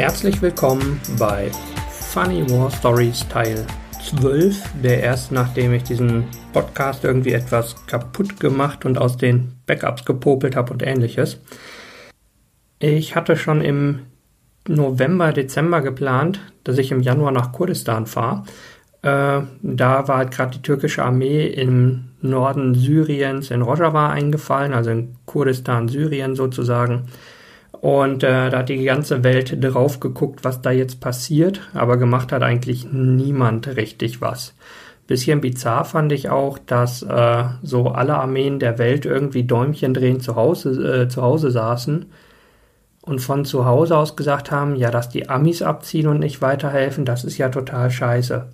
Herzlich willkommen bei Funny War Stories Teil 12, der erst nachdem ich diesen Podcast irgendwie etwas kaputt gemacht und aus den Backups gepopelt habe und ähnliches. Ich hatte schon im November, Dezember geplant, dass ich im Januar nach Kurdistan fahre. Äh, da war halt gerade die türkische Armee im Norden Syriens in Rojava eingefallen, also in Kurdistan, Syrien sozusagen. Und äh, da hat die ganze Welt drauf geguckt, was da jetzt passiert, aber gemacht hat eigentlich niemand richtig was. Bisschen bizarr fand ich auch, dass äh, so alle Armeen der Welt irgendwie Däumchen drehen zu Hause, äh, zu Hause saßen und von zu Hause aus gesagt haben, ja, dass die Amis abziehen und nicht weiterhelfen, das ist ja total scheiße.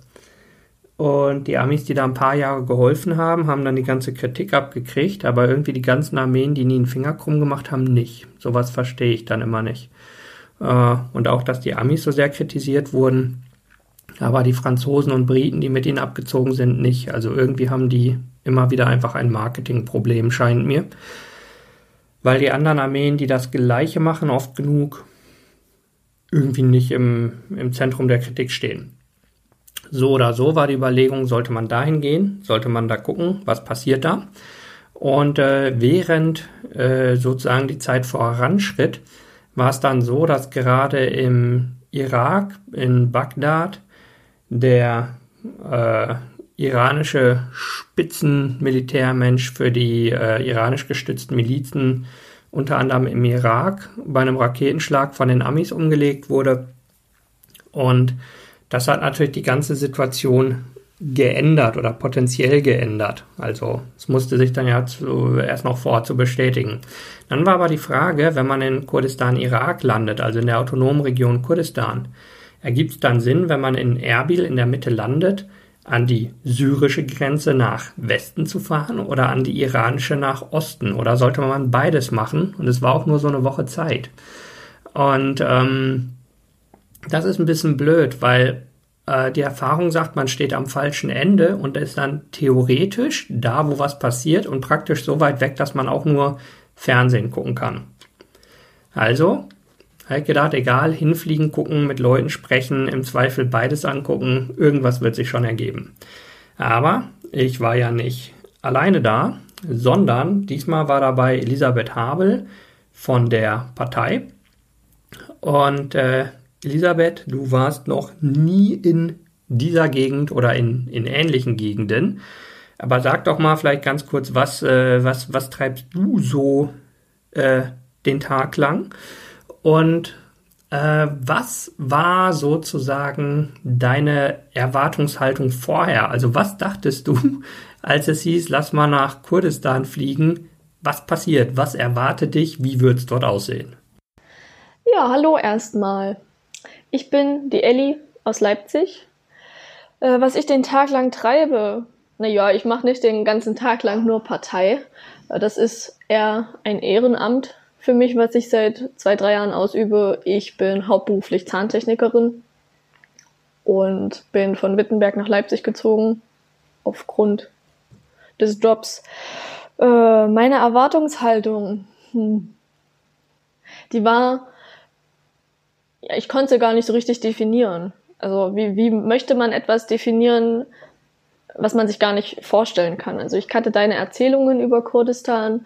Und die Amis, die da ein paar Jahre geholfen haben, haben dann die ganze Kritik abgekriegt, aber irgendwie die ganzen Armeen, die nie einen Finger krumm gemacht haben, nicht. Sowas verstehe ich dann immer nicht. Äh, und auch, dass die Amis so sehr kritisiert wurden, aber die Franzosen und Briten, die mit ihnen abgezogen sind, nicht. Also irgendwie haben die immer wieder einfach ein Marketingproblem, scheint mir. Weil die anderen Armeen, die das Gleiche machen, oft genug irgendwie nicht im, im Zentrum der Kritik stehen. So oder so war die Überlegung, sollte man dahin gehen, sollte man da gucken, was passiert da. Und äh, während äh, sozusagen die Zeit voranschritt, war es dann so, dass gerade im Irak, in Bagdad, der äh, iranische Spitzenmilitärmensch für die äh, iranisch gestützten Milizen, unter anderem im Irak, bei einem Raketenschlag von den Amis umgelegt wurde. Und das hat natürlich die ganze Situation geändert oder potenziell geändert. Also es musste sich dann ja zu, erst noch vor zu bestätigen. Dann war aber die Frage, wenn man in Kurdistan Irak landet, also in der autonomen Region Kurdistan, ergibt es dann Sinn, wenn man in Erbil in der Mitte landet, an die syrische Grenze nach Westen zu fahren oder an die iranische nach Osten? Oder sollte man beides machen? Und es war auch nur so eine Woche Zeit. Und ähm, das ist ein bisschen blöd, weil äh, die Erfahrung sagt, man steht am falschen Ende und ist dann theoretisch da, wo was passiert und praktisch so weit weg, dass man auch nur Fernsehen gucken kann. Also, halt gedacht, egal, hinfliegen, gucken, mit Leuten sprechen, im Zweifel beides angucken, irgendwas wird sich schon ergeben. Aber ich war ja nicht alleine da, sondern diesmal war dabei Elisabeth Habel von der Partei. Und äh, Elisabeth, du warst noch nie in dieser Gegend oder in, in ähnlichen Gegenden. Aber sag doch mal vielleicht ganz kurz, was, äh, was, was treibst du so äh, den Tag lang? Und äh, was war sozusagen deine Erwartungshaltung vorher? Also was dachtest du, als es hieß, lass mal nach Kurdistan fliegen? Was passiert? Was erwartet dich? Wie wird es dort aussehen? Ja, hallo erstmal. Ich bin die Elli aus Leipzig. Äh, was ich den Tag lang treibe, naja, ich mache nicht den ganzen Tag lang nur Partei. Äh, das ist eher ein Ehrenamt für mich, was ich seit zwei, drei Jahren ausübe. Ich bin hauptberuflich Zahntechnikerin und bin von Wittenberg nach Leipzig gezogen aufgrund des Jobs. Äh, meine Erwartungshaltung, hm, die war ich konnte gar nicht so richtig definieren. Also wie, wie möchte man etwas definieren, was man sich gar nicht vorstellen kann? Also ich kannte deine Erzählungen über Kurdistan,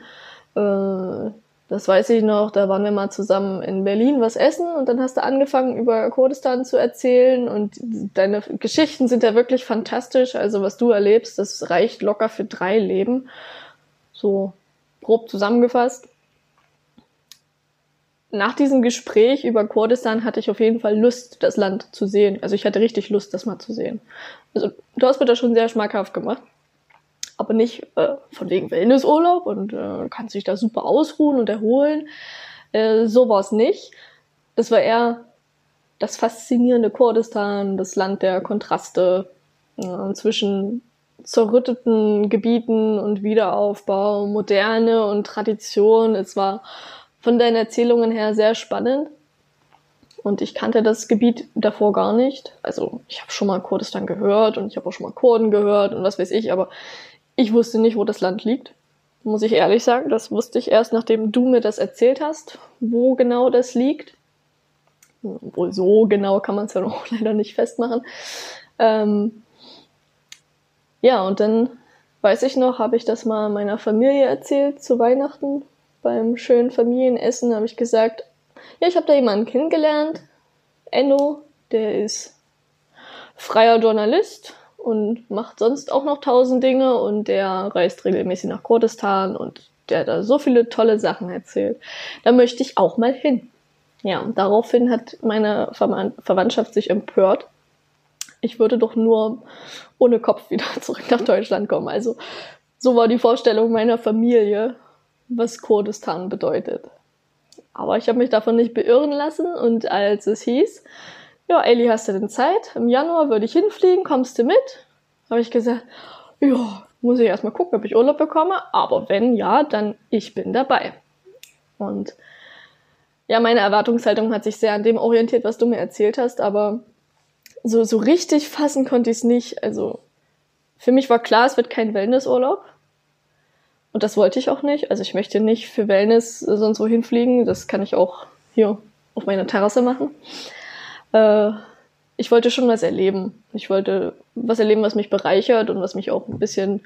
äh, das weiß ich noch, da waren wir mal zusammen in Berlin was essen und dann hast du angefangen über Kurdistan zu erzählen und deine Geschichten sind ja wirklich fantastisch. Also was du erlebst, das reicht locker für drei Leben. So grob zusammengefasst nach diesem Gespräch über Kurdistan hatte ich auf jeden Fall Lust, das Land zu sehen. Also ich hatte richtig Lust, das mal zu sehen. Also du hast mir das schon sehr schmackhaft gemacht. Aber nicht äh, von wegen Wellnessurlaub und äh, kannst dich da super ausruhen und erholen. Äh, so war es nicht. Das war eher das faszinierende Kurdistan, das Land der Kontraste äh, zwischen zerrütteten Gebieten und Wiederaufbau, Moderne und Tradition. Es war von deinen Erzählungen her sehr spannend. Und ich kannte das Gebiet davor gar nicht. Also ich habe schon mal Kurdistan gehört und ich habe auch schon mal Kurden gehört und was weiß ich, aber ich wusste nicht, wo das Land liegt. Muss ich ehrlich sagen, das wusste ich erst, nachdem du mir das erzählt hast, wo genau das liegt. Wohl so genau kann man es ja noch leider nicht festmachen. Ähm, ja, und dann weiß ich noch, habe ich das mal meiner Familie erzählt zu Weihnachten. Beim schönen Familienessen habe ich gesagt, ja, ich habe da jemanden kennengelernt, Enno, der ist freier Journalist und macht sonst auch noch tausend Dinge und der reist regelmäßig nach Kurdistan und der da so viele tolle Sachen erzählt. Da möchte ich auch mal hin. Ja, und daraufhin hat meine Verwandtschaft sich empört. Ich würde doch nur ohne Kopf wieder zurück nach Deutschland kommen. Also so war die Vorstellung meiner Familie, was Kurdistan bedeutet. Aber ich habe mich davon nicht beirren lassen und als es hieß, ja, Ellie, hast du denn Zeit? Im Januar würde ich hinfliegen, kommst du mit? Habe ich gesagt, ja, muss ich erstmal gucken, ob ich Urlaub bekomme, aber wenn ja, dann ich bin dabei. Und ja, meine Erwartungshaltung hat sich sehr an dem orientiert, was du mir erzählt hast, aber so, so richtig fassen konnte ich es nicht. Also für mich war klar, es wird kein Wellnessurlaub. Und das wollte ich auch nicht. Also ich möchte nicht für Wellness sonst wohin fliegen. Das kann ich auch hier auf meiner Terrasse machen. Äh, ich wollte schon was erleben. Ich wollte was erleben, was mich bereichert und was mich auch ein bisschen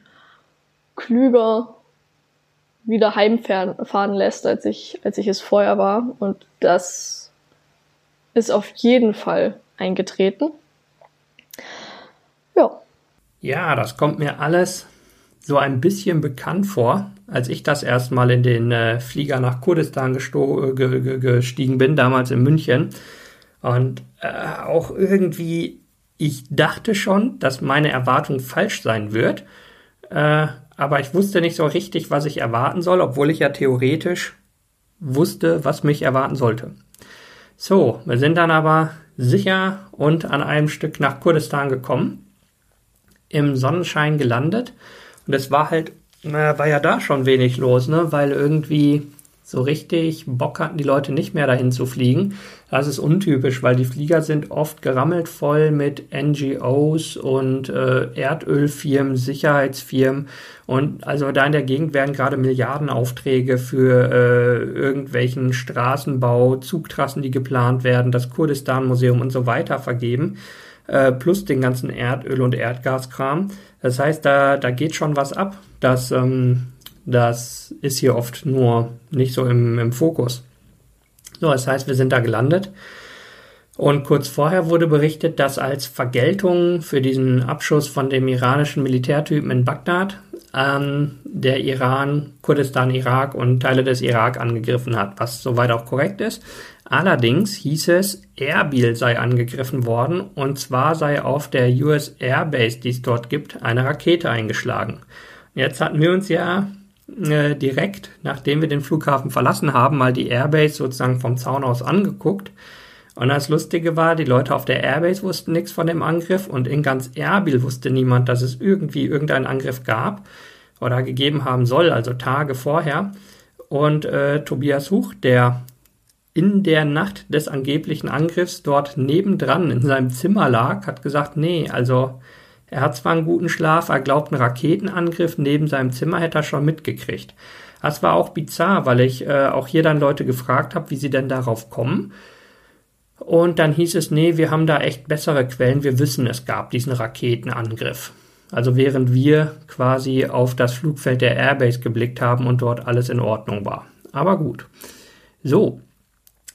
klüger wieder heimfahren lässt, als ich, als ich es vorher war. Und das ist auf jeden Fall eingetreten. Ja. Ja, das kommt mir alles so ein bisschen bekannt vor, als ich das erstmal in den äh, Flieger nach Kurdistan äh, gestiegen bin, damals in München. Und äh, auch irgendwie, ich dachte schon, dass meine Erwartung falsch sein wird. Äh, aber ich wusste nicht so richtig, was ich erwarten soll, obwohl ich ja theoretisch wusste, was mich erwarten sollte. So, wir sind dann aber sicher und an einem Stück nach Kurdistan gekommen, im Sonnenschein gelandet und es war halt, war ja da schon wenig los, ne, weil irgendwie so richtig Bock hatten die Leute nicht mehr dahin zu fliegen. Das ist untypisch, weil die Flieger sind oft gerammelt voll mit NGOs und äh, Erdölfirmen, Sicherheitsfirmen. Und also da in der Gegend werden gerade Milliardenaufträge für äh, irgendwelchen Straßenbau, Zugtrassen, die geplant werden, das Kurdistan-Museum und so weiter vergeben. Äh, plus den ganzen Erdöl- und Erdgaskram. Das heißt, da, da geht schon was ab. Das ähm, das ist hier oft nur nicht so im, im Fokus. So, das heißt, wir sind da gelandet. Und kurz vorher wurde berichtet, dass als Vergeltung für diesen Abschuss von dem iranischen Militärtypen in Bagdad ähm, der Iran, Kurdistan, Irak und Teile des Irak angegriffen hat, was soweit auch korrekt ist. Allerdings hieß es, Erbil sei angegriffen worden und zwar sei auf der US Airbase, die es dort gibt, eine Rakete eingeschlagen. Jetzt hatten wir uns ja äh, direkt, nachdem wir den Flughafen verlassen haben, mal die Airbase sozusagen vom Zaun aus angeguckt. Und das Lustige war, die Leute auf der Airbase wussten nichts von dem Angriff und in ganz Erbil wusste niemand, dass es irgendwie irgendeinen Angriff gab oder gegeben haben soll, also Tage vorher. Und äh, Tobias Huch, der in der Nacht des angeblichen Angriffs dort nebendran in seinem Zimmer lag, hat gesagt, nee, also er hat zwar einen guten Schlaf, er glaubt, einen Raketenangriff neben seinem Zimmer hätte er schon mitgekriegt. Das war auch bizarr, weil ich äh, auch hier dann Leute gefragt habe, wie sie denn darauf kommen. Und dann hieß es, nee, wir haben da echt bessere Quellen, wir wissen, es gab diesen Raketenangriff. Also während wir quasi auf das Flugfeld der Airbase geblickt haben und dort alles in Ordnung war. Aber gut. So,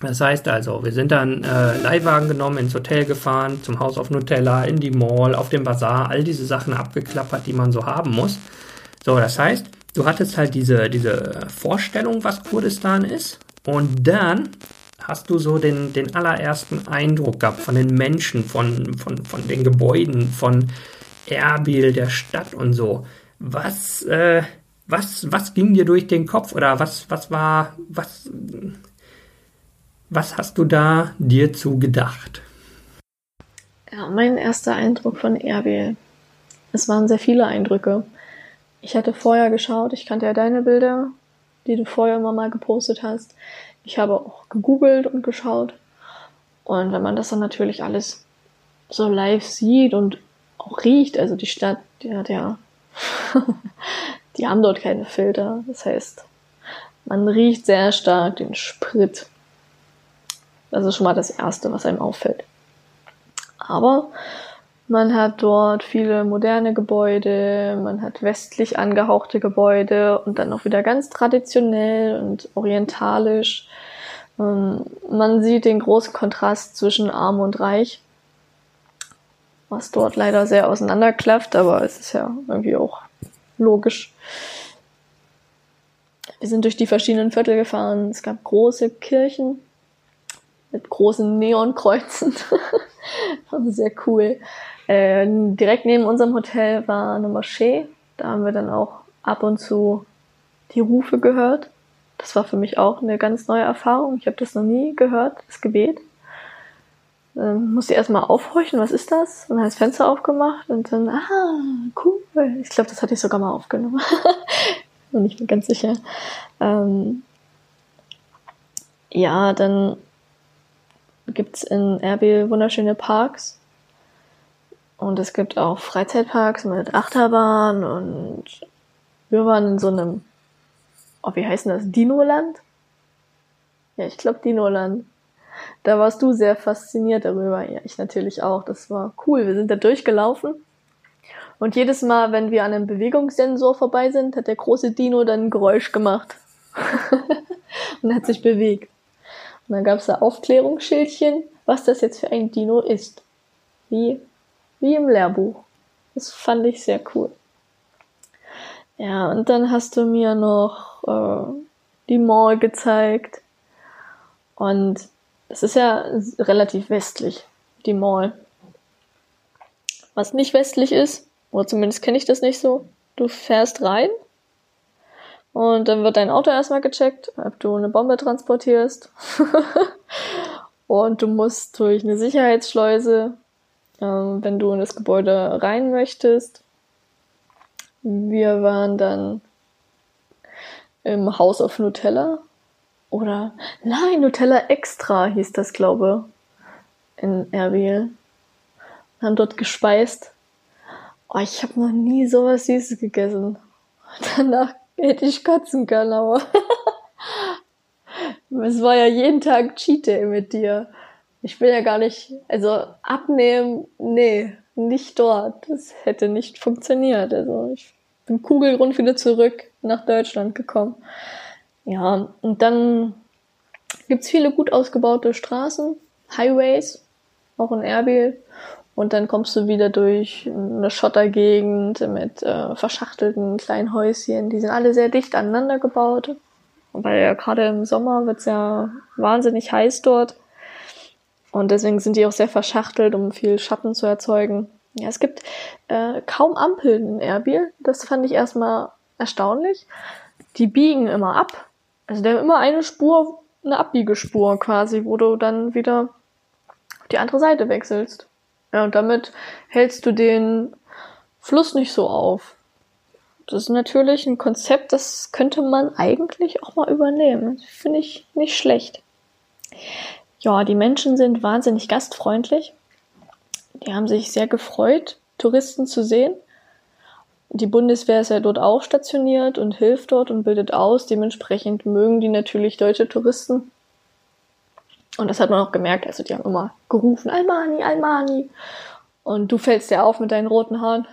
das heißt also, wir sind dann äh, Leihwagen genommen, ins Hotel gefahren, zum Haus auf Nutella, in die Mall, auf dem Bazar, all diese Sachen abgeklappert, die man so haben muss. So, das heißt, du hattest halt diese, diese Vorstellung, was Kurdistan ist, und dann hast du so den, den allerersten Eindruck gehabt von den Menschen, von, von, von den Gebäuden, von Erbil, der Stadt und so. Was, äh, was, was ging dir durch den Kopf oder was, was war, was, was hast du da dir zu gedacht? Ja, mein erster Eindruck von Erbil. Es waren sehr viele Eindrücke. Ich hatte vorher geschaut, ich kannte ja deine Bilder, die du vorher immer mal gepostet hast. Ich habe auch gegoogelt und geschaut. Und wenn man das dann natürlich alles so live sieht und auch riecht, also die Stadt, die hat ja, die haben dort keine Filter. Das heißt, man riecht sehr stark den Sprit Das ist schon mal das Erste, was einem auffällt. Aber man hat dort viele moderne Gebäude, man hat westlich angehauchte Gebäude und dann auch wieder ganz traditionell und orientalisch. Ähm, man sieht den großen Kontrast zwischen arm und reich, was dort leider sehr auseinanderklafft, aber es ist ja irgendwie auch logisch. Wir sind durch die verschiedenen Viertel gefahren. Es gab große Kirchen mit großen Neonkreuzen. war sehr cool. Äh, direkt neben unserem Hotel war eine Moschee. Da haben wir dann auch ab und zu die Rufe gehört. Das war für mich auch eine ganz neue Erfahrung. Ich habe das noch nie gehört, das Gebet. Ähm, musste erstmal aufhorchen, was ist das? Und dann das Fenster aufgemacht und dann, ah, cool. Ich glaube, das hatte ich sogar mal aufgenommen. Bin nicht mehr ganz sicher. Ähm, ja, dann gibt's in Erbil wunderschöne Parks. Und es gibt auch Freizeitparks mit Achterbahn und wir waren in so einem, oh, wie heißt denn das? Dinoland? Ja, ich glaube Dinoland. Da warst du sehr fasziniert darüber. Ja, ich natürlich auch. Das war cool. Wir sind da durchgelaufen. Und jedes Mal, wenn wir an einem Bewegungssensor vorbei sind, hat der große Dino dann ein Geräusch gemacht. und hat sich bewegt. Und dann gab es da Aufklärungsschildchen, was das jetzt für ein Dino ist. Wie wie im Lehrbuch. Das fand ich sehr cool. Ja, und dann hast du mir noch äh, die Mall gezeigt. Und es ist ja relativ westlich, die Mall. Was nicht westlich ist, oder zumindest kenne ich das nicht so, du fährst rein und dann wird dein Auto erstmal gecheckt, ob du eine Bombe transportierst. und du musst durch eine Sicherheitsschleuse ähm, wenn du in das Gebäude rein möchtest. Wir waren dann im House of Nutella. Oder, nein, Nutella Extra hieß das, glaube in Erbil. Haben dort gespeist. Oh, ich habe noch nie sowas Süßes gegessen. Danach hätte ich kotzen können, aber es war ja jeden Tag Cheat Day mit dir. Ich will ja gar nicht, also abnehmen, nee, nicht dort. Das hätte nicht funktioniert. Also ich bin kugelrund wieder zurück nach Deutschland gekommen. Ja, und dann gibt's viele gut ausgebaute Straßen, Highways, auch in Erbil. Und dann kommst du wieder durch eine Schottergegend mit äh, verschachtelten kleinen Häuschen. Die sind alle sehr dicht aneinander gebaut. Weil ja gerade im Sommer wird's ja wahnsinnig heiß dort. Und deswegen sind die auch sehr verschachtelt, um viel Schatten zu erzeugen. Ja, es gibt äh, kaum Ampeln in Erbil. Das fand ich erstmal erstaunlich. Die biegen immer ab. Also der haben immer eine Spur, eine Abbiegespur quasi, wo du dann wieder auf die andere Seite wechselst. Ja, und damit hältst du den Fluss nicht so auf. Das ist natürlich ein Konzept, das könnte man eigentlich auch mal übernehmen. Finde ich nicht schlecht. Ja, die Menschen sind wahnsinnig gastfreundlich. Die haben sich sehr gefreut, Touristen zu sehen. Die Bundeswehr ist ja dort auch stationiert und hilft dort und bildet aus. Dementsprechend mögen die natürlich deutsche Touristen. Und das hat man auch gemerkt. Also die haben immer gerufen, Almani, Almani. Und du fällst ja auf mit deinen roten Haaren.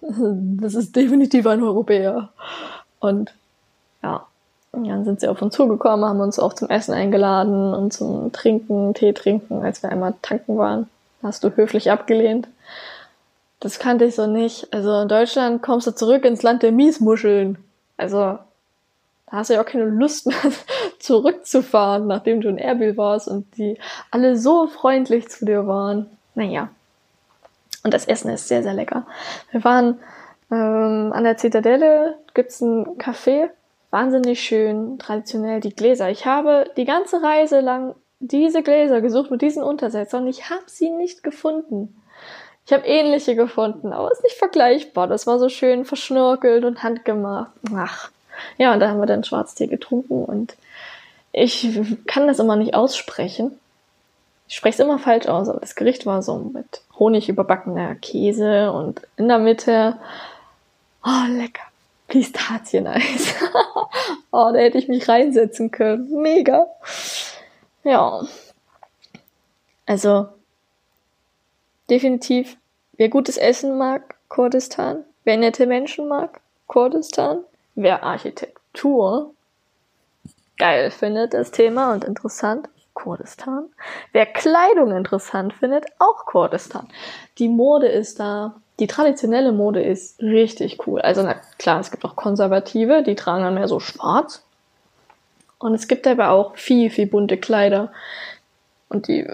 das ist definitiv ein Europäer. Und ja, und dann sind sie auf uns zugekommen, haben uns auch zum Essen eingeladen und zum Trinken, Tee trinken, als wir einmal tanken waren. Hast du höflich abgelehnt. Das kannte ich so nicht. Also in Deutschland kommst du zurück ins Land der Miesmuscheln. Also da hast du ja auch keine Lust mehr zurückzufahren, nachdem du in Erbil warst und die alle so freundlich zu dir waren. Naja. Und das Essen ist sehr, sehr lecker. Wir waren ähm, an der Zitadelle, gibt's ein Café, wahnsinnig schön, traditionell die Gläser. Ich habe die ganze Reise lang diese Gläser gesucht mit diesen Untersetzern und ich habe sie nicht gefunden. Ich habe ähnliche gefunden, aber es ist nicht vergleichbar. Das war so schön verschnörkelt und handgemacht. Ach. Ja, und da haben wir dann Schwarztee getrunken und ich kann das immer nicht aussprechen. Ich spreche es immer falsch aus, aber das Gericht war so mit Honig überbackener Käse und in der Mitte, oh, lecker. Pistazieneis. oh, da hätte ich mich reinsetzen können. Mega. Ja. Also, definitiv, wer gutes Essen mag, Kurdistan. Wer nette Menschen mag, Kurdistan. Wer Architektur geil findet, das Thema und interessant, Kurdistan. Wer Kleidung interessant findet, auch Kurdistan. Die Mode ist da, die traditionelle Mode ist richtig cool. Also na klar, es gibt auch Konservative, die tragen dann mehr so schwarz. Und es gibt aber auch viel, viel bunte Kleider. Und die,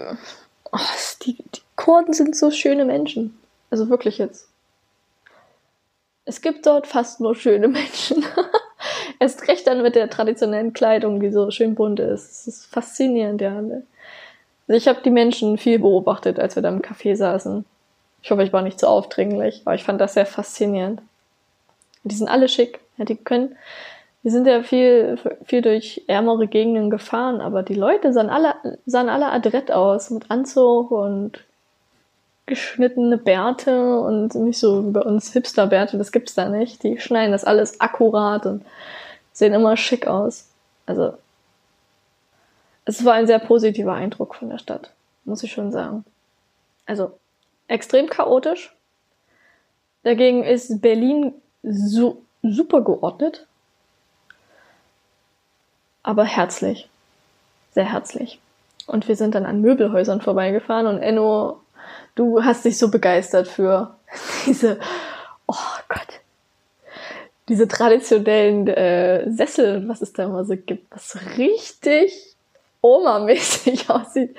oh, die, die Kurden sind so schöne Menschen. Also wirklich jetzt. Es gibt dort fast nur schöne Menschen. Erst recht dann mit der traditionellen Kleidung, die so schön bunt ist. Es ist faszinierend, ja. Also ich habe die Menschen viel beobachtet, als wir da im Café saßen. Ich hoffe, ich war nicht zu aufdringlich, aber ich fand das sehr faszinierend. Die sind alle schick. Ja, die können, wir sind ja viel, viel durch ärmere Gegenden gefahren, aber die Leute sahen alle, sahen alle adrett aus, mit Anzug und geschnittene Bärte und nicht so wie bei uns Hipster-Bärte, das gibt's da nicht. Die schneiden das alles akkurat und sehen immer schick aus. Also, es war ein sehr positiver Eindruck von der Stadt, muss ich schon sagen. Also, extrem chaotisch. Dagegen ist Berlin so, super geordnet. Aber herzlich. Sehr herzlich. Und wir sind dann an Möbelhäusern vorbeigefahren und Enno du hast dich so begeistert für diese, oh Gott, diese traditionellen äh, Sessel, was es da immer so gibt, was richtig Oma-mäßig aussieht.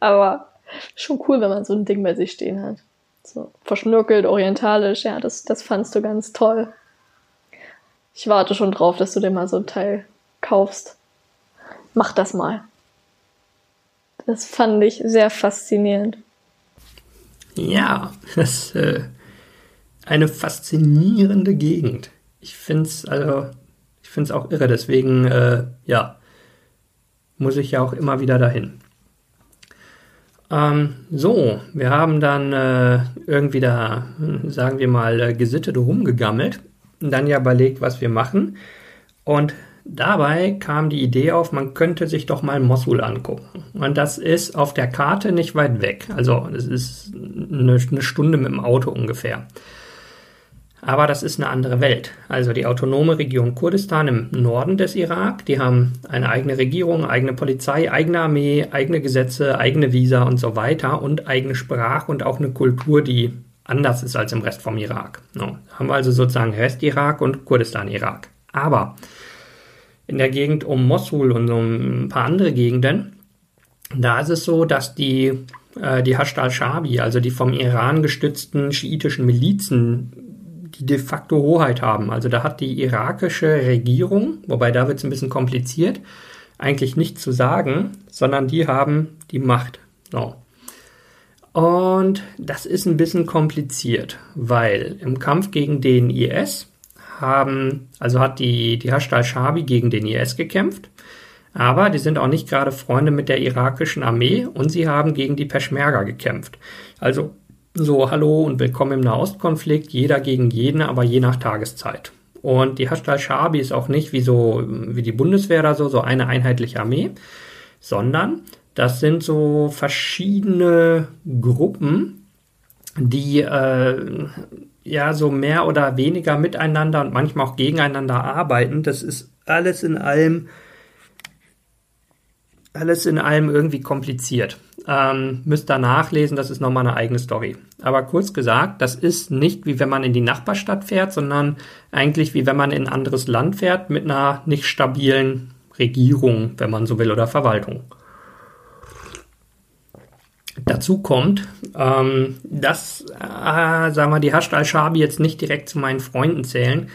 Aber schon cool, wenn man so ein Ding bei sich stehen hat. So verschnörkelt, orientalisch, ja, das, das fandst du ganz toll. Ich warte schon drauf, dass du dir mal so ein Teil kaufst. Mach das mal. Das fand ich sehr faszinierend. Ja, das ist äh, eine faszinierende Gegend. Ich finde es also, ich finde auch irre. Deswegen, äh, ja, muss ich ja auch immer wieder dahin. Ähm, so, wir haben dann äh, irgendwie da, sagen wir mal, äh, gesittet rumgegammelt und dann ja überlegt, was wir machen. Und Dabei kam die Idee auf, man könnte sich doch mal Mosul angucken. Und das ist auf der Karte nicht weit weg. Also es ist eine, eine Stunde mit dem Auto ungefähr. Aber das ist eine andere Welt. Also die autonome Region Kurdistan im Norden des Irak, die haben eine eigene Regierung, eigene Polizei, eigene Armee, eigene Gesetze, eigene Visa und so weiter und eigene Sprache und auch eine Kultur, die anders ist als im Rest vom Irak. No. Haben wir also sozusagen Rest-Irak und Kurdistan-Irak. Aber in der Gegend um Mosul und so ein paar andere Gegenden, da ist es so, dass die, äh, die Hashd al-Shabi, also die vom Iran gestützten schiitischen Milizen, die de facto Hoheit haben. Also da hat die irakische Regierung, wobei da wird es ein bisschen kompliziert, eigentlich nichts zu sagen, sondern die haben die Macht. So. Und das ist ein bisschen kompliziert, weil im Kampf gegen den IS haben, also hat die, die Hashd al-Shabi gegen den IS gekämpft, aber die sind auch nicht gerade Freunde mit der irakischen Armee und sie haben gegen die Peschmerga gekämpft. Also so, hallo und willkommen im Nahostkonflikt, jeder gegen jeden, aber je nach Tageszeit. Und die Hashd al-Shabi ist auch nicht wie so, wie die Bundeswehr oder so, so eine einheitliche Armee, sondern das sind so verschiedene Gruppen, die äh, ja so mehr oder weniger miteinander und manchmal auch gegeneinander arbeiten. Das ist alles in allem alles in allem irgendwie kompliziert. Ähm, müsst ihr nachlesen, das ist nochmal eine eigene Story. Aber kurz gesagt, das ist nicht wie wenn man in die Nachbarstadt fährt, sondern eigentlich wie wenn man in ein anderes Land fährt mit einer nicht stabilen Regierung, wenn man so will, oder Verwaltung. Dazu kommt, ähm, dass, äh, sagen wir, die Hashd al-Shabi jetzt nicht direkt zu meinen Freunden zählen.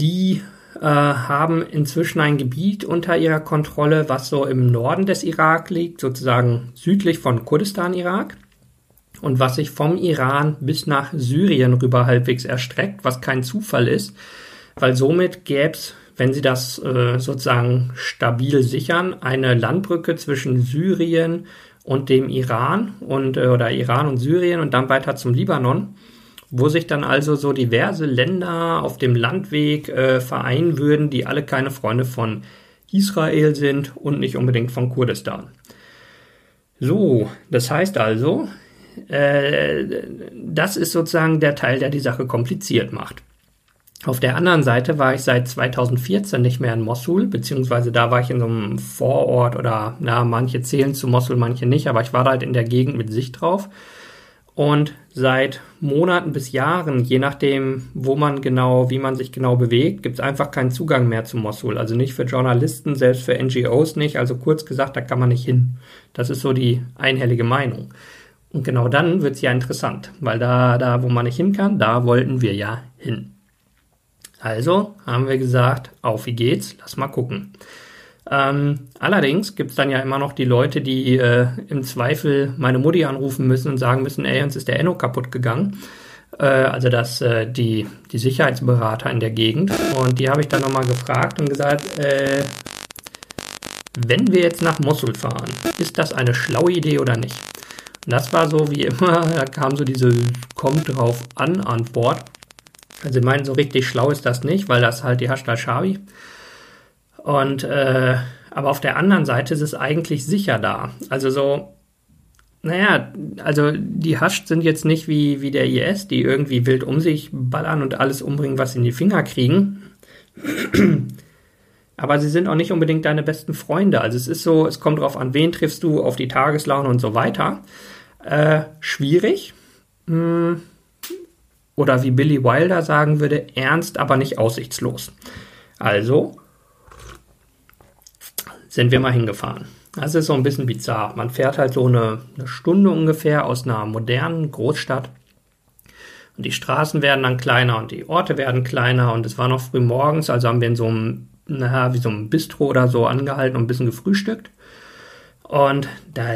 Die äh, haben inzwischen ein Gebiet unter ihrer Kontrolle, was so im Norden des Irak liegt, sozusagen südlich von Kurdistan, Irak. Und was sich vom Iran bis nach Syrien rüber halbwegs erstreckt, was kein Zufall ist, weil somit gäbe es, wenn sie das äh, sozusagen stabil sichern, eine Landbrücke zwischen Syrien, und dem Iran und äh, oder Iran und Syrien und dann weiter zum Libanon, wo sich dann also so diverse Länder auf dem Landweg äh, vereinen würden, die alle keine Freunde von Israel sind und nicht unbedingt von Kurdistan. So, das heißt also, äh, das ist sozusagen der Teil, der die Sache kompliziert macht. Auf der anderen Seite war ich seit 2014 nicht mehr in Mosul, beziehungsweise da war ich in so einem Vorort oder, na, manche zählen zu Mosul, manche nicht, aber ich war halt in der Gegend mit Sicht drauf. Und seit Monaten bis Jahren, je nachdem, wo man genau, wie man sich genau bewegt, gibt es einfach keinen Zugang mehr zu Mosul. Also nicht für Journalisten, selbst für NGOs nicht. Also kurz gesagt, da kann man nicht hin. Das ist so die einhellige Meinung. Und genau dann wird es ja interessant, weil da, da, wo man nicht hin kann, da wollten wir ja hin. Also haben wir gesagt, auf wie geht's, lass mal gucken. Ähm, allerdings gibt's dann ja immer noch die Leute, die äh, im Zweifel meine Mutti anrufen müssen und sagen müssen, ey, uns ist der Enno kaputt gegangen. Äh, also das, äh, die, die Sicherheitsberater in der Gegend. Und die habe ich dann nochmal gefragt und gesagt, äh, wenn wir jetzt nach Mosul fahren, ist das eine schlaue Idee oder nicht? Und das war so wie immer, da kam so diese kommt drauf an Antwort. Also ich meine, so richtig schlau ist das nicht, weil das halt die Hashda Shabi. Und äh, aber auf der anderen Seite ist es eigentlich sicher da. Also so, naja, also die Hascht sind jetzt nicht wie, wie der IS, die irgendwie wild um sich ballern und alles umbringen, was sie in die Finger kriegen. Aber sie sind auch nicht unbedingt deine besten Freunde. Also es ist so, es kommt darauf an, wen triffst du, auf die Tageslaune und so weiter. Äh, schwierig. Hm oder wie Billy Wilder sagen würde, ernst, aber nicht aussichtslos. Also sind wir mal hingefahren. Das ist so ein bisschen bizarr. Man fährt halt so eine, eine Stunde ungefähr aus einer modernen Großstadt und die Straßen werden dann kleiner und die Orte werden kleiner und es war noch früh morgens, also haben wir in so einem, naja, wie so einem Bistro oder so angehalten und ein bisschen gefrühstückt. Und da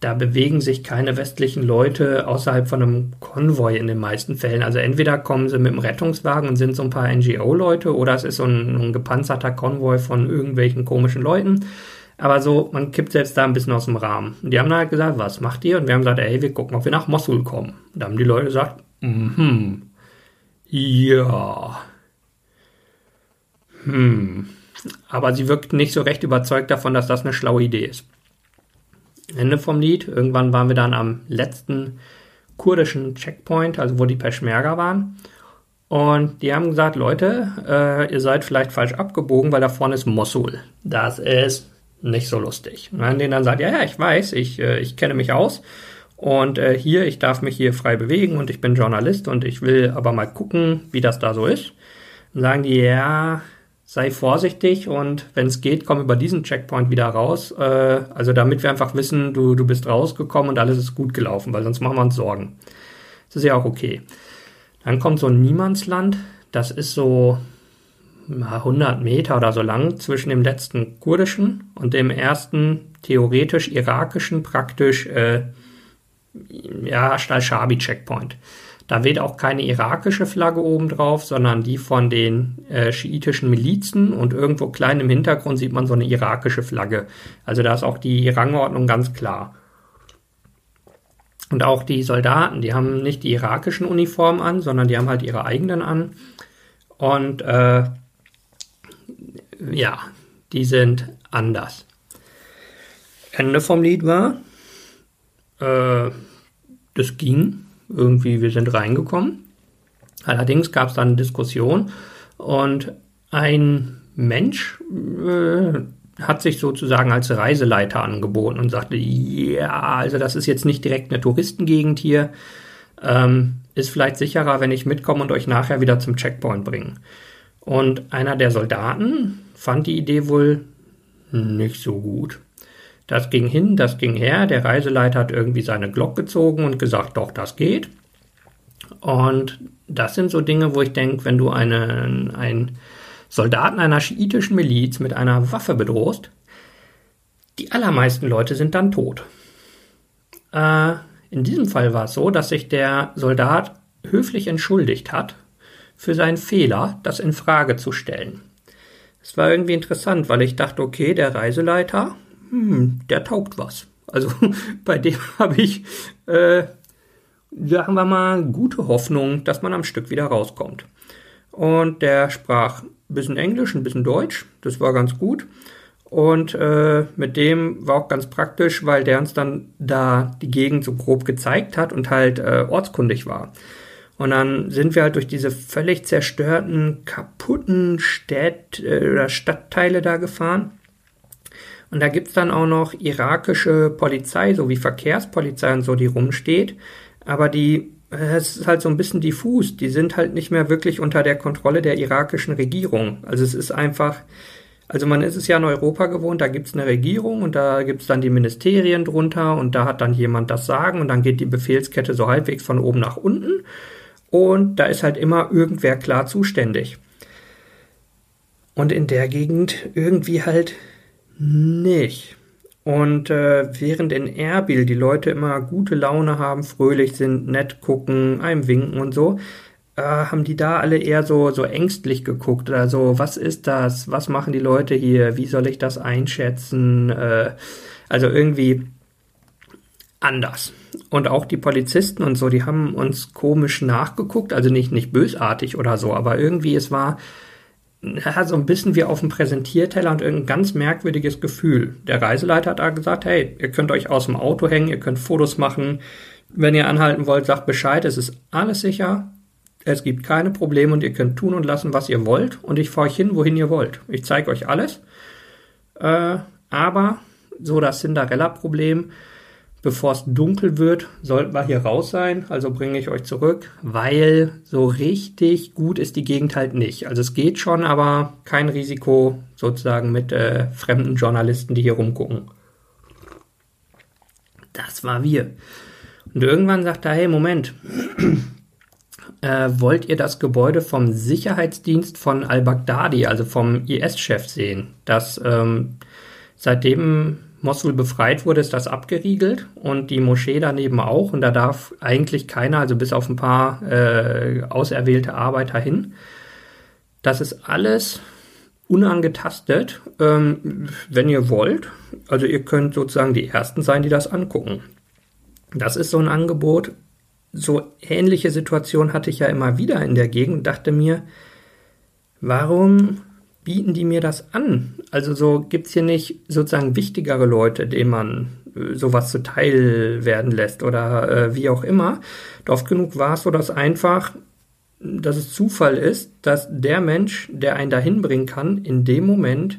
da bewegen sich keine westlichen Leute außerhalb von einem Konvoi in den meisten Fällen. Also entweder kommen sie mit dem Rettungswagen und sind so ein paar NGO-Leute oder es ist so ein, ein gepanzerter Konvoi von irgendwelchen komischen Leuten. Aber so, man kippt selbst da ein bisschen aus dem Rahmen. Und die haben dann halt gesagt, was macht ihr? Und wir haben gesagt, ey, wir gucken, ob wir nach Mosul kommen. Und da haben die Leute gesagt, mhm, ja, hm. Aber sie wirkten nicht so recht überzeugt davon, dass das eine schlaue Idee ist. Ende vom Lied. Irgendwann waren wir dann am letzten kurdischen Checkpoint, also wo die Peschmerga waren. Und die haben gesagt, Leute, äh, ihr seid vielleicht falsch abgebogen, weil da vorne ist Mosul. Das ist nicht so lustig. Und dann denen dann sagt, ja, ja, ich weiß, ich, äh, ich kenne mich aus. Und äh, hier, ich darf mich hier frei bewegen und ich bin Journalist und ich will aber mal gucken, wie das da so ist. Dann sagen die, ja, sei vorsichtig und wenn es geht, komm über diesen Checkpoint wieder raus. Äh, also damit wir einfach wissen, du, du bist rausgekommen und alles ist gut gelaufen, weil sonst machen wir uns Sorgen. Das ist ja auch okay. Dann kommt so ein Niemandsland, das ist so 100 Meter oder so lang zwischen dem letzten kurdischen und dem ersten theoretisch irakischen, praktisch äh, ja, Stal-Shabi-Checkpoint. Da weht auch keine irakische Flagge oben drauf, sondern die von den äh, schiitischen Milizen und irgendwo klein im Hintergrund sieht man so eine irakische Flagge. Also da ist auch die Rangordnung ganz klar. Und auch die Soldaten, die haben nicht die irakischen Uniformen an, sondern die haben halt ihre eigenen an. Und äh, ja, die sind anders. Ende vom Lied war, äh, das ging irgendwie, wir sind reingekommen. Allerdings gab es dann eine Diskussion und ein Mensch äh, hat sich sozusagen als Reiseleiter angeboten und sagte, ja, also das ist jetzt nicht direkt eine Touristengegend hier, ähm, ist vielleicht sicherer, wenn ich mitkomme und euch nachher wieder zum Checkpoint bringe. Und einer der Soldaten fand die Idee wohl nicht so gut. Das ging hin, das ging her. Der Reiseleiter hat irgendwie seine Glock gezogen und gesagt, doch, das geht. Und das sind so Dinge, wo ich denke, wenn du einen, einen Soldaten einer schiitischen Miliz mit einer Waffe bedrohst, die allermeisten Leute sind dann tot. Äh, in diesem Fall war es so, dass sich der Soldat höflich entschuldigt hat für seinen Fehler, das in Frage zu stellen. Es war irgendwie interessant, weil ich dachte, okay, der Reiseleiter hm, der taugt was. Also bei dem habe ich, äh, sagen wir mal, gute Hoffnung, dass man am Stück wieder rauskommt. Und der sprach ein bisschen Englisch, ein bisschen Deutsch. Das war ganz gut. Und äh, mit dem war auch ganz praktisch, weil der uns dann da die Gegend so grob gezeigt hat und halt äh, ortskundig war. Und dann sind wir halt durch diese völlig zerstörten, kaputten Städt, äh, oder Stadtteile da gefahren. Und da gibt's dann auch noch irakische Polizei, so wie Verkehrspolizei und so, die rumsteht. Aber die, es ist halt so ein bisschen diffus. Die sind halt nicht mehr wirklich unter der Kontrolle der irakischen Regierung. Also es ist einfach, also man ist es ja in Europa gewohnt, da gibt's eine Regierung und da gibt's dann die Ministerien drunter und da hat dann jemand das Sagen und dann geht die Befehlskette so halbwegs von oben nach unten und da ist halt immer irgendwer klar zuständig. Und in der Gegend irgendwie halt nicht. Und äh, während in Erbil die Leute immer gute Laune haben, fröhlich sind, nett gucken, einem winken und so, äh, haben die da alle eher so, so ängstlich geguckt. Also, was ist das? Was machen die Leute hier? Wie soll ich das einschätzen? Äh, also irgendwie anders. Und auch die Polizisten und so, die haben uns komisch nachgeguckt, also nicht, nicht bösartig oder so, aber irgendwie, es war ja, so ein bisschen wie auf dem Präsentierteller und irgendein ganz merkwürdiges Gefühl. Der Reiseleiter hat da gesagt, hey, ihr könnt euch aus dem Auto hängen, ihr könnt Fotos machen. Wenn ihr anhalten wollt, sagt Bescheid, es ist alles sicher. Es gibt keine Probleme und ihr könnt tun und lassen, was ihr wollt. Und ich fahre euch hin, wohin ihr wollt. Ich zeige euch alles. Äh, aber so das Cinderella-Problem, bevor es dunkel wird, sollten wir hier raus sein. Also bringe ich euch zurück, weil so richtig gut ist die Gegend halt nicht. Also es geht schon, aber kein Risiko sozusagen mit äh, fremden Journalisten, die hier rumgucken. Das war wir. Und irgendwann sagt er, hey, Moment, äh, wollt ihr das Gebäude vom Sicherheitsdienst von al-Baghdadi, also vom IS-Chef sehen? Das ähm, seitdem Mosul befreit wurde, ist das abgeriegelt und die Moschee daneben auch. Und da darf eigentlich keiner, also bis auf ein paar äh, auserwählte Arbeiter hin. Das ist alles unangetastet, ähm, wenn ihr wollt. Also ihr könnt sozusagen die Ersten sein, die das angucken. Das ist so ein Angebot, so ähnliche Situation hatte ich ja immer wieder in der Gegend, dachte mir, warum bieten die mir das an? Also so gibt's hier nicht sozusagen wichtigere Leute, denen man äh, sowas zuteil werden lässt oder äh, wie auch immer. Oft genug war es so, dass einfach, dass es Zufall ist, dass der Mensch, der einen dahin bringen kann, in dem Moment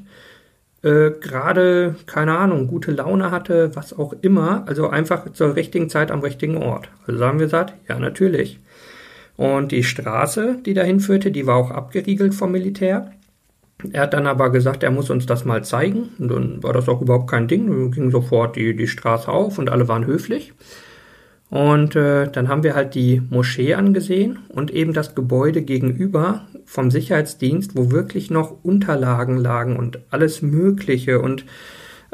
äh, gerade, keine Ahnung, gute Laune hatte, was auch immer, also einfach zur richtigen Zeit am richtigen Ort. Also haben wir gesagt, ja, natürlich. Und die Straße, die dahin führte, die war auch abgeriegelt vom Militär. Er hat dann aber gesagt, er muss uns das mal zeigen. Und dann war das auch überhaupt kein Ding. Dann ging sofort die, die Straße auf und alle waren höflich. Und äh, dann haben wir halt die Moschee angesehen und eben das Gebäude gegenüber vom Sicherheitsdienst, wo wirklich noch Unterlagen lagen und alles Mögliche. Und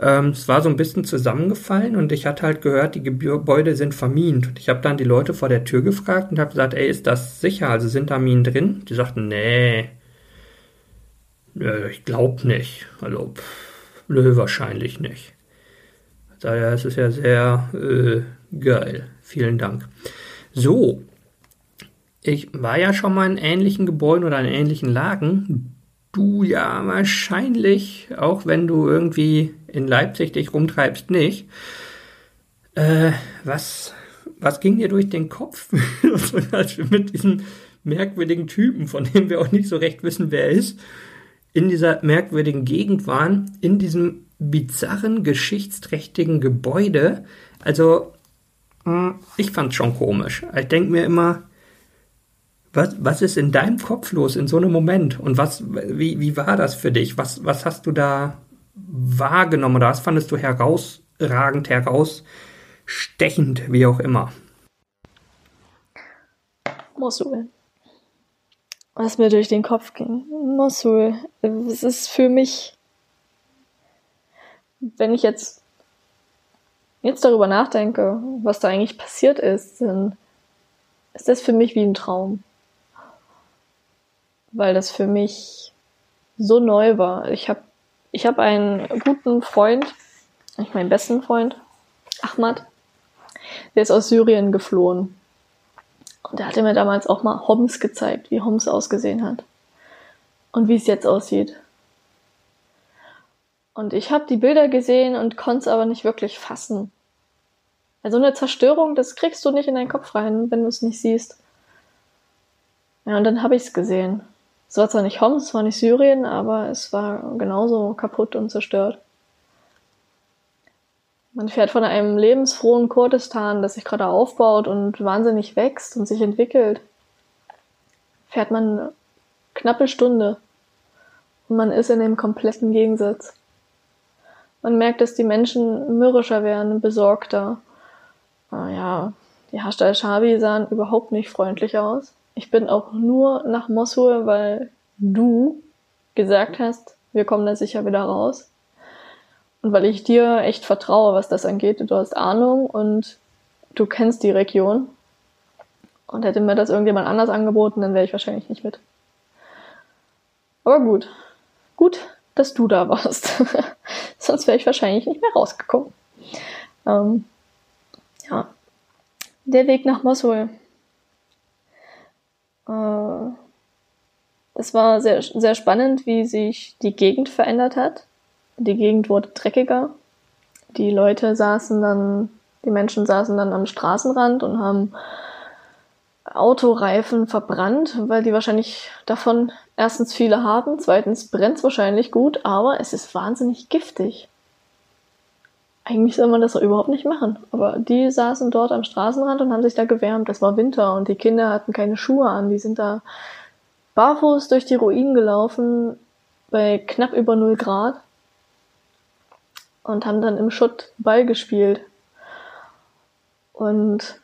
ähm, es war so ein bisschen zusammengefallen und ich hatte halt gehört, die Gebäude sind vermint. Und ich habe dann die Leute vor der Tür gefragt und habe gesagt, ey, ist das sicher? Also sind da Minen drin? Die sagten, nee, ich glaube nicht. Also, pff, nö, wahrscheinlich nicht. Daher ist es ja sehr äh, geil. Vielen Dank. So, ich war ja schon mal in ähnlichen Gebäuden oder in ähnlichen Lagen. Du ja wahrscheinlich, auch wenn du irgendwie in Leipzig dich rumtreibst, nicht. Äh, was, was ging dir durch den Kopf, als wir mit diesem merkwürdigen Typen, von dem wir auch nicht so recht wissen, wer er ist, in dieser merkwürdigen Gegend waren, in diesem bizarren, geschichtsträchtigen Gebäude. Also, hm, ich fand's schon komisch. Ich denke mir immer, was, was ist in deinem Kopf los in so einem Moment? Und was, wie, wie war das für dich? Was, was hast du da wahrgenommen oder was fandest du herausragend, herausstechend, wie auch immer? Mosul was mir durch den Kopf ging. Mosul. Es ist für mich, wenn ich jetzt, jetzt darüber nachdenke, was da eigentlich passiert ist, dann ist das für mich wie ein Traum. Weil das für mich so neu war. Ich habe ich hab einen guten Freund, ich meinen besten Freund, Ahmad, der ist aus Syrien geflohen. Und er hatte mir damals auch mal Homs gezeigt, wie Homs ausgesehen hat. und wie es jetzt aussieht. Und ich habe die Bilder gesehen und konnte es aber nicht wirklich fassen. Also eine Zerstörung, das kriegst du nicht in deinen Kopf rein, wenn du es nicht siehst. Ja, und dann habe ich es gesehen. Es war zwar nicht Homs, es war nicht Syrien, aber es war genauso kaputt und zerstört. Man fährt von einem lebensfrohen Kurdistan, das sich gerade aufbaut und wahnsinnig wächst und sich entwickelt, fährt man eine knappe Stunde und man ist in dem kompletten Gegensatz. Man merkt, dass die Menschen mürrischer werden, besorgter. Ah ja, die Hashd al-Shabi sahen überhaupt nicht freundlich aus. Ich bin auch nur nach Mosul, weil du gesagt hast, wir kommen da sicher wieder raus. Und weil ich dir echt vertraue, was das angeht. Du hast Ahnung und du kennst die Region. Und hätte mir das irgendjemand anders angeboten, dann wäre ich wahrscheinlich nicht mit. Aber gut. Gut, dass du da warst. Sonst wäre ich wahrscheinlich nicht mehr rausgekommen. Ähm, ja. Der Weg nach Mosul. Äh, es war sehr, sehr spannend, wie sich die Gegend verändert hat. Die Gegend wurde dreckiger. Die Leute saßen dann, die Menschen saßen dann am Straßenrand und haben Autoreifen verbrannt, weil die wahrscheinlich davon erstens viele haben, zweitens brennt es wahrscheinlich gut, aber es ist wahnsinnig giftig. Eigentlich soll man das doch überhaupt nicht machen. Aber die saßen dort am Straßenrand und haben sich da gewärmt. Es war Winter und die Kinder hatten keine Schuhe an. Die sind da barfuß durch die Ruinen gelaufen bei knapp über 0 Grad und haben dann im Schutt Ball gespielt. Und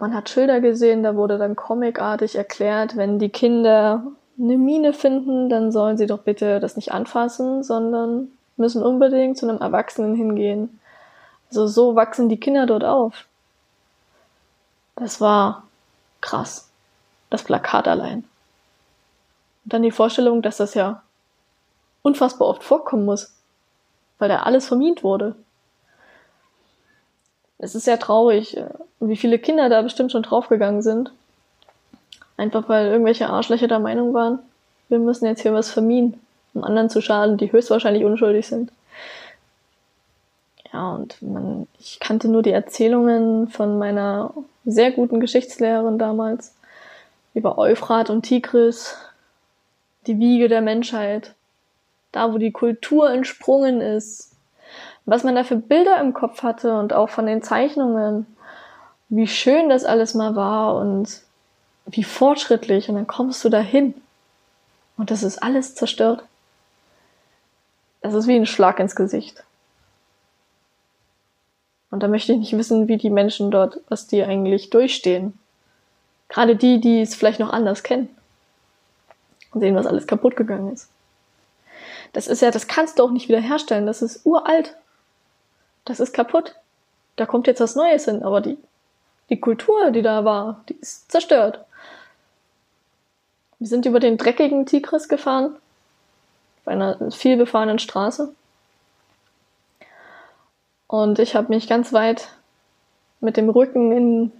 man hat Schilder gesehen, da wurde dann comicartig erklärt, wenn die Kinder eine Mine finden, dann sollen sie doch bitte das nicht anfassen, sondern müssen unbedingt zu einem Erwachsenen hingehen. Also so wachsen die Kinder dort auf. Das war krass. Das Plakat allein. Und dann die Vorstellung, dass das ja unfassbar oft vorkommen muss, weil da alles vermint wurde es ist sehr traurig, äh, wie viele Kinder da bestimmt schon draufgegangen sind. Einfach weil irgendwelche Arschlöcher der Meinung waren, wir müssen jetzt hier was vermieden, um anderen zu schaden, die höchstwahrscheinlich unschuldig sind. Ja, und man, ich kannte nur die Erzählungen von meiner sehr guten Geschichtslehrerin damals über Euphrat und Tigris, die Wiege der Menschheit, da wo die Kultur entsprungen ist, was man da für Bilder im Kopf hatte und auch von den Zeichnungen, wie schön das alles mal war und wie fortschrittlich und dann kommst du dahin und das ist alles zerstört. Das ist wie ein Schlag ins Gesicht. Und da möchte ich nicht wissen, wie die Menschen dort, was die eigentlich durchstehen. Gerade die, die es vielleicht noch anders kennen. Und sehen, was alles kaputt gegangen ist. Das ist ja, das kannst du auch nicht wiederherstellen. Das ist uralt das ist kaputt. Da kommt jetzt was Neues hin, aber die, die Kultur, die da war, die ist zerstört. Wir sind über den dreckigen Tigris gefahren, bei einer viel befahrenen Straße. Und ich habe mich ganz weit mit dem Rücken in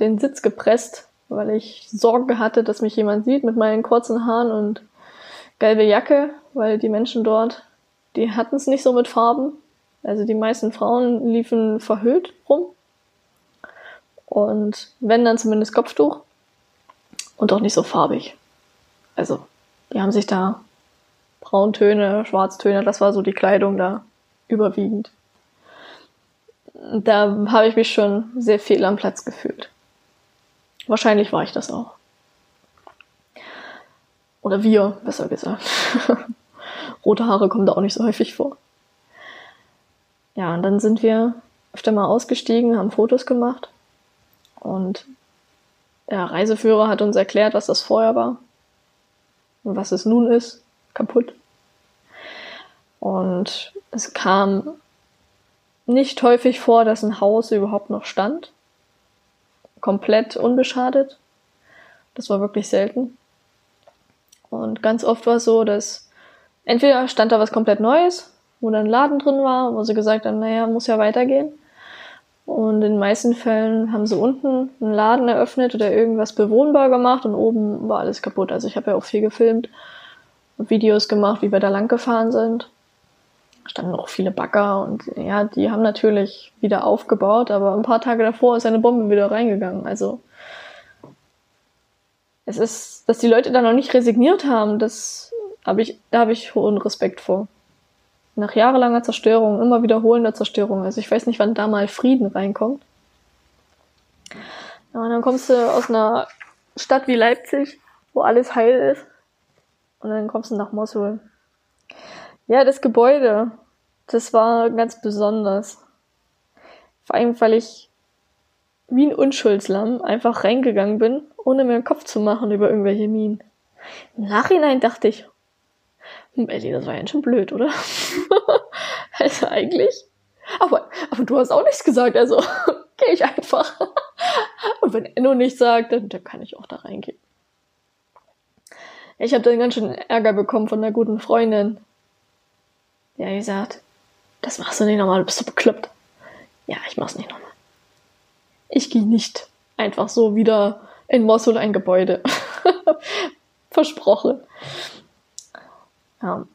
den Sitz gepresst, weil ich Sorge hatte, dass mich jemand sieht mit meinen kurzen Haaren und gelbe Jacke, weil die Menschen dort, die hatten es nicht so mit Farben. Also die meisten Frauen liefen verhüllt rum. Und wenn dann zumindest Kopftuch. Und auch nicht so farbig. Also, die haben sich da Brauntöne, Schwarztöne, das war so die Kleidung da überwiegend. Da habe ich mich schon sehr viel am Platz gefühlt. Wahrscheinlich war ich das auch. Oder wir, besser gesagt. Rote Haare kommen da auch nicht so häufig vor. Ja, und dann sind wir öfter mal ausgestiegen, haben Fotos gemacht und der Reiseführer hat uns erklärt, was das vorher war und was es nun ist, kaputt. Und es kam nicht häufig vor, dass ein Haus überhaupt noch stand. Komplett unbeschadet. Das war wirklich selten. Und ganz oft war es so, dass entweder stand da was komplett Neues wo dann ein Laden drin war, wo sie gesagt haben, naja, muss ja weitergehen. Und in den meisten Fällen haben sie unten einen Laden eröffnet oder irgendwas bewohnbar gemacht und oben war alles kaputt. Also ich habe ja auch viel gefilmt. Videos gemacht, wie wir da lang gefahren sind. Standen auch viele Bagger und ja, die haben natürlich wieder aufgebaut, aber ein paar Tage davor ist eine Bombe wieder reingegangen. Also es ist, dass die Leute da noch nicht resigniert haben, das habe ich, da habe ich hohen Respekt vor. Nach jahrelanger Zerstörung, immer wiederholender Zerstörung. Also ich weiß nicht, wann da mal Frieden reinkommt. Ja, und dann kommst du aus einer Stadt wie Leipzig, wo alles heil ist. Und dann kommst du nach Mosul. Ja, das Gebäude, das war ganz besonders. Vor allem, weil ich wie ein Unschuldslamm einfach reingegangen bin, ohne mir den Kopf zu machen über irgendwelche Minen. Im Nachhinein dachte ich, hm, Ellie, das war ja schon blöd, oder? also eigentlich. Aber, aber du hast auch nichts gesagt, also gehe ich einfach. Und wenn Enno nichts sagt, dann, dann kann ich auch da reingehen. Ich habe dann ganz schön Ärger bekommen von einer guten Freundin. Ja, die sagt, das machst du nicht nochmal, du bist so bekloppt. Ja, ich mach's nicht nochmal. Ich gehe nicht einfach so wieder in Mosul ein Gebäude. Versprochen. Ja.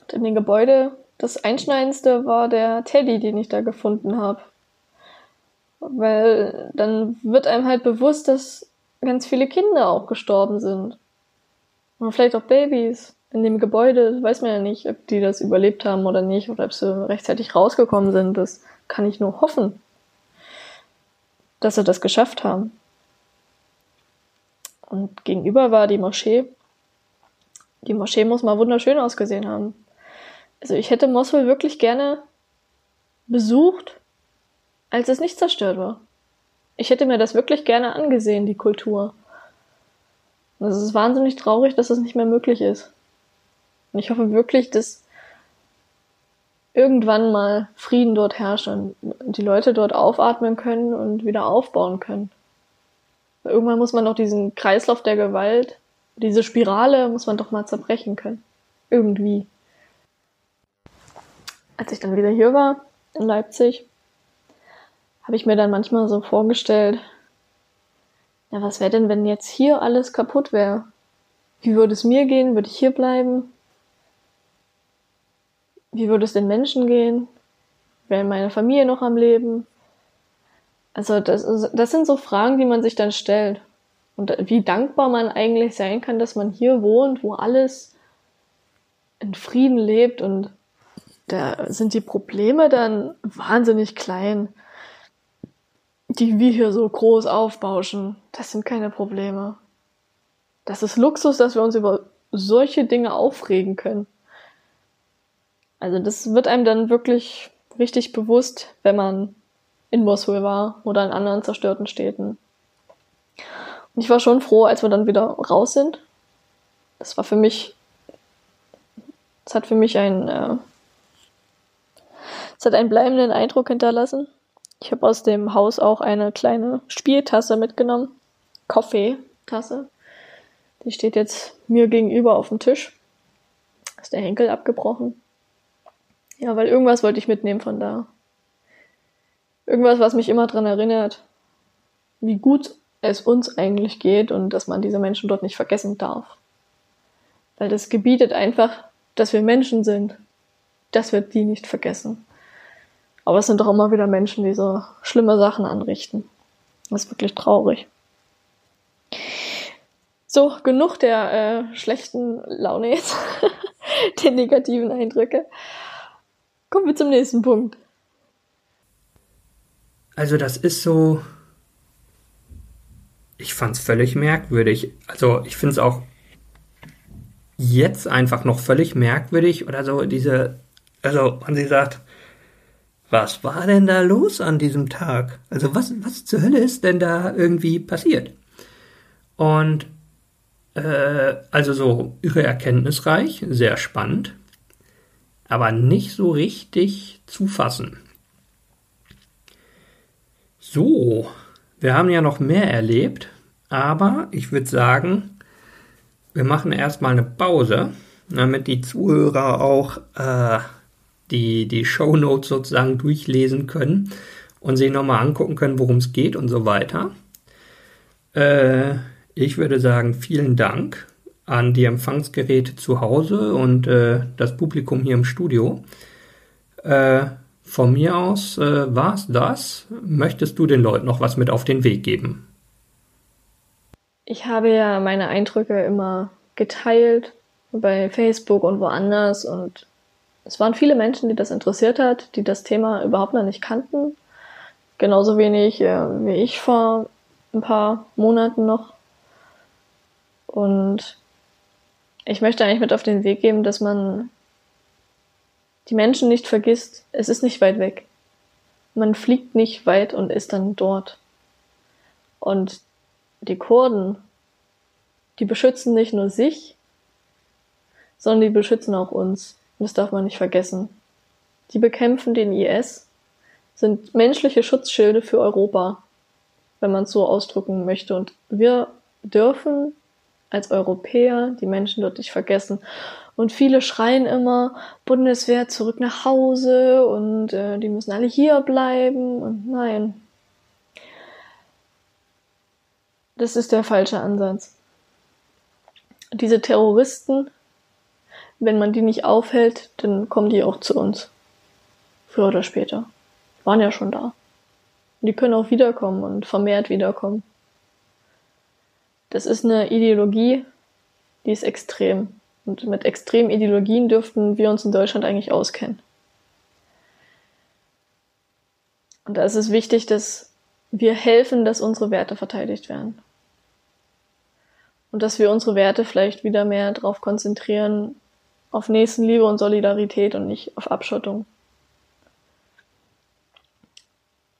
Und in dem Gebäude, das Einschneidendste war der Teddy, den ich da gefunden habe. Weil dann wird einem halt bewusst, dass ganz viele Kinder auch gestorben sind. Und vielleicht auch Babys. In dem Gebäude weiß man ja nicht, ob die das überlebt haben oder nicht, oder ob sie rechtzeitig rausgekommen sind. Das kann ich nur hoffen, dass sie das geschafft haben. Und gegenüber war die Moschee. Die Moschee muss mal wunderschön ausgesehen haben. Also ich hätte Mosul wirklich gerne besucht, als es nicht zerstört war. Ich hätte mir das wirklich gerne angesehen, die Kultur. Und es ist wahnsinnig traurig, dass es nicht mehr möglich ist. Und ich hoffe wirklich, dass irgendwann mal Frieden dort herrscht und die Leute dort aufatmen können und wieder aufbauen können. Irgendwann muss man doch diesen Kreislauf der Gewalt, diese Spirale muss man doch mal zerbrechen können. Irgendwie. Als ich dann wieder hier war, in Leipzig, habe ich mir dann manchmal so vorgestellt, ja, was wäre denn, wenn jetzt hier alles kaputt wäre? Wie würde es mir gehen? Würde ich hier bleiben? Wie würde es den Menschen gehen? Wäre meine Familie noch am Leben? Also das, das sind so Fragen, die man sich dann stellt. Und wie dankbar man eigentlich sein kann, dass man hier wohnt, wo alles in Frieden lebt und da sind die Probleme dann wahnsinnig klein, die wir hier so groß aufbauschen. Das sind keine Probleme. Das ist Luxus, dass wir uns über solche Dinge aufregen können. Also das wird einem dann wirklich richtig bewusst, wenn man in Mosul war oder in anderen zerstörten Städten. Und ich war schon froh, als wir dann wieder raus sind. Das war für mich, es hat für mich ein, äh, es hat einen bleibenden Eindruck hinterlassen. Ich habe aus dem Haus auch eine kleine Spieltasse mitgenommen. Kaffeetasse. Die steht jetzt mir gegenüber auf dem Tisch. Ist der Henkel abgebrochen. Ja, weil irgendwas wollte ich mitnehmen von da. Irgendwas, was mich immer dran erinnert, wie gut es uns eigentlich geht und dass man diese Menschen dort nicht vergessen darf. Weil das gebietet einfach, dass wir Menschen sind, dass wir die nicht vergessen. Aber es sind doch immer wieder Menschen, die so schlimme Sachen anrichten. Das ist wirklich traurig. So, genug der äh, schlechten Laune jetzt, der negativen Eindrücke. Kommen wir zum nächsten Punkt. Also das ist so. Ich fand es völlig merkwürdig. Also ich finde es auch jetzt einfach noch völlig merkwürdig oder so diese. Also man sie sagt, was war denn da los an diesem Tag? Also was, was zur Hölle ist denn da irgendwie passiert? Und äh, also so irre erkenntnisreich, sehr spannend, aber nicht so richtig zu fassen. So, wir haben ja noch mehr erlebt, aber ich würde sagen, wir machen erstmal eine Pause, damit die Zuhörer auch äh, die, die Show Notes sozusagen durchlesen können und sich nochmal angucken können, worum es geht und so weiter. Äh, ich würde sagen, vielen Dank an die Empfangsgeräte zu Hause und äh, das Publikum hier im Studio. Äh, von mir aus äh, war es das. Möchtest du den Leuten noch was mit auf den Weg geben? Ich habe ja meine Eindrücke immer geteilt bei Facebook und woanders und es waren viele Menschen, die das interessiert hat, die das Thema überhaupt noch nicht kannten. Genauso wenig äh, wie ich vor ein paar Monaten noch. Und ich möchte eigentlich mit auf den Weg geben, dass man die Menschen nicht vergisst. Es ist nicht weit weg. Man fliegt nicht weit und ist dann dort. Und die Kurden, die beschützen nicht nur sich, sondern die beschützen auch uns. das darf man nicht vergessen. Die bekämpfen den IS, sind menschliche Schutzschilde für Europa, wenn man es so ausdrücken möchte. Und wir dürfen als Europäer die Menschen dort nicht vergessen. Und viele schreien immer, Bundeswehr zurück nach Hause und äh, die müssen alle hier bleiben. Und nein, das ist der falsche Ansatz. Diese Terroristen, wenn man die nicht aufhält, dann kommen die auch zu uns. Früher oder später. Waren ja schon da. Und die können auch wiederkommen und vermehrt wiederkommen. Das ist eine Ideologie, die ist extrem. Und mit extremen Ideologien dürften wir uns in Deutschland eigentlich auskennen. Und da ist es wichtig, dass wir helfen, dass unsere Werte verteidigt werden. Und dass wir unsere Werte vielleicht wieder mehr darauf konzentrieren, auf Nächstenliebe und Solidarität und nicht auf Abschottung.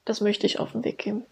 Das möchte ich auf den Weg geben.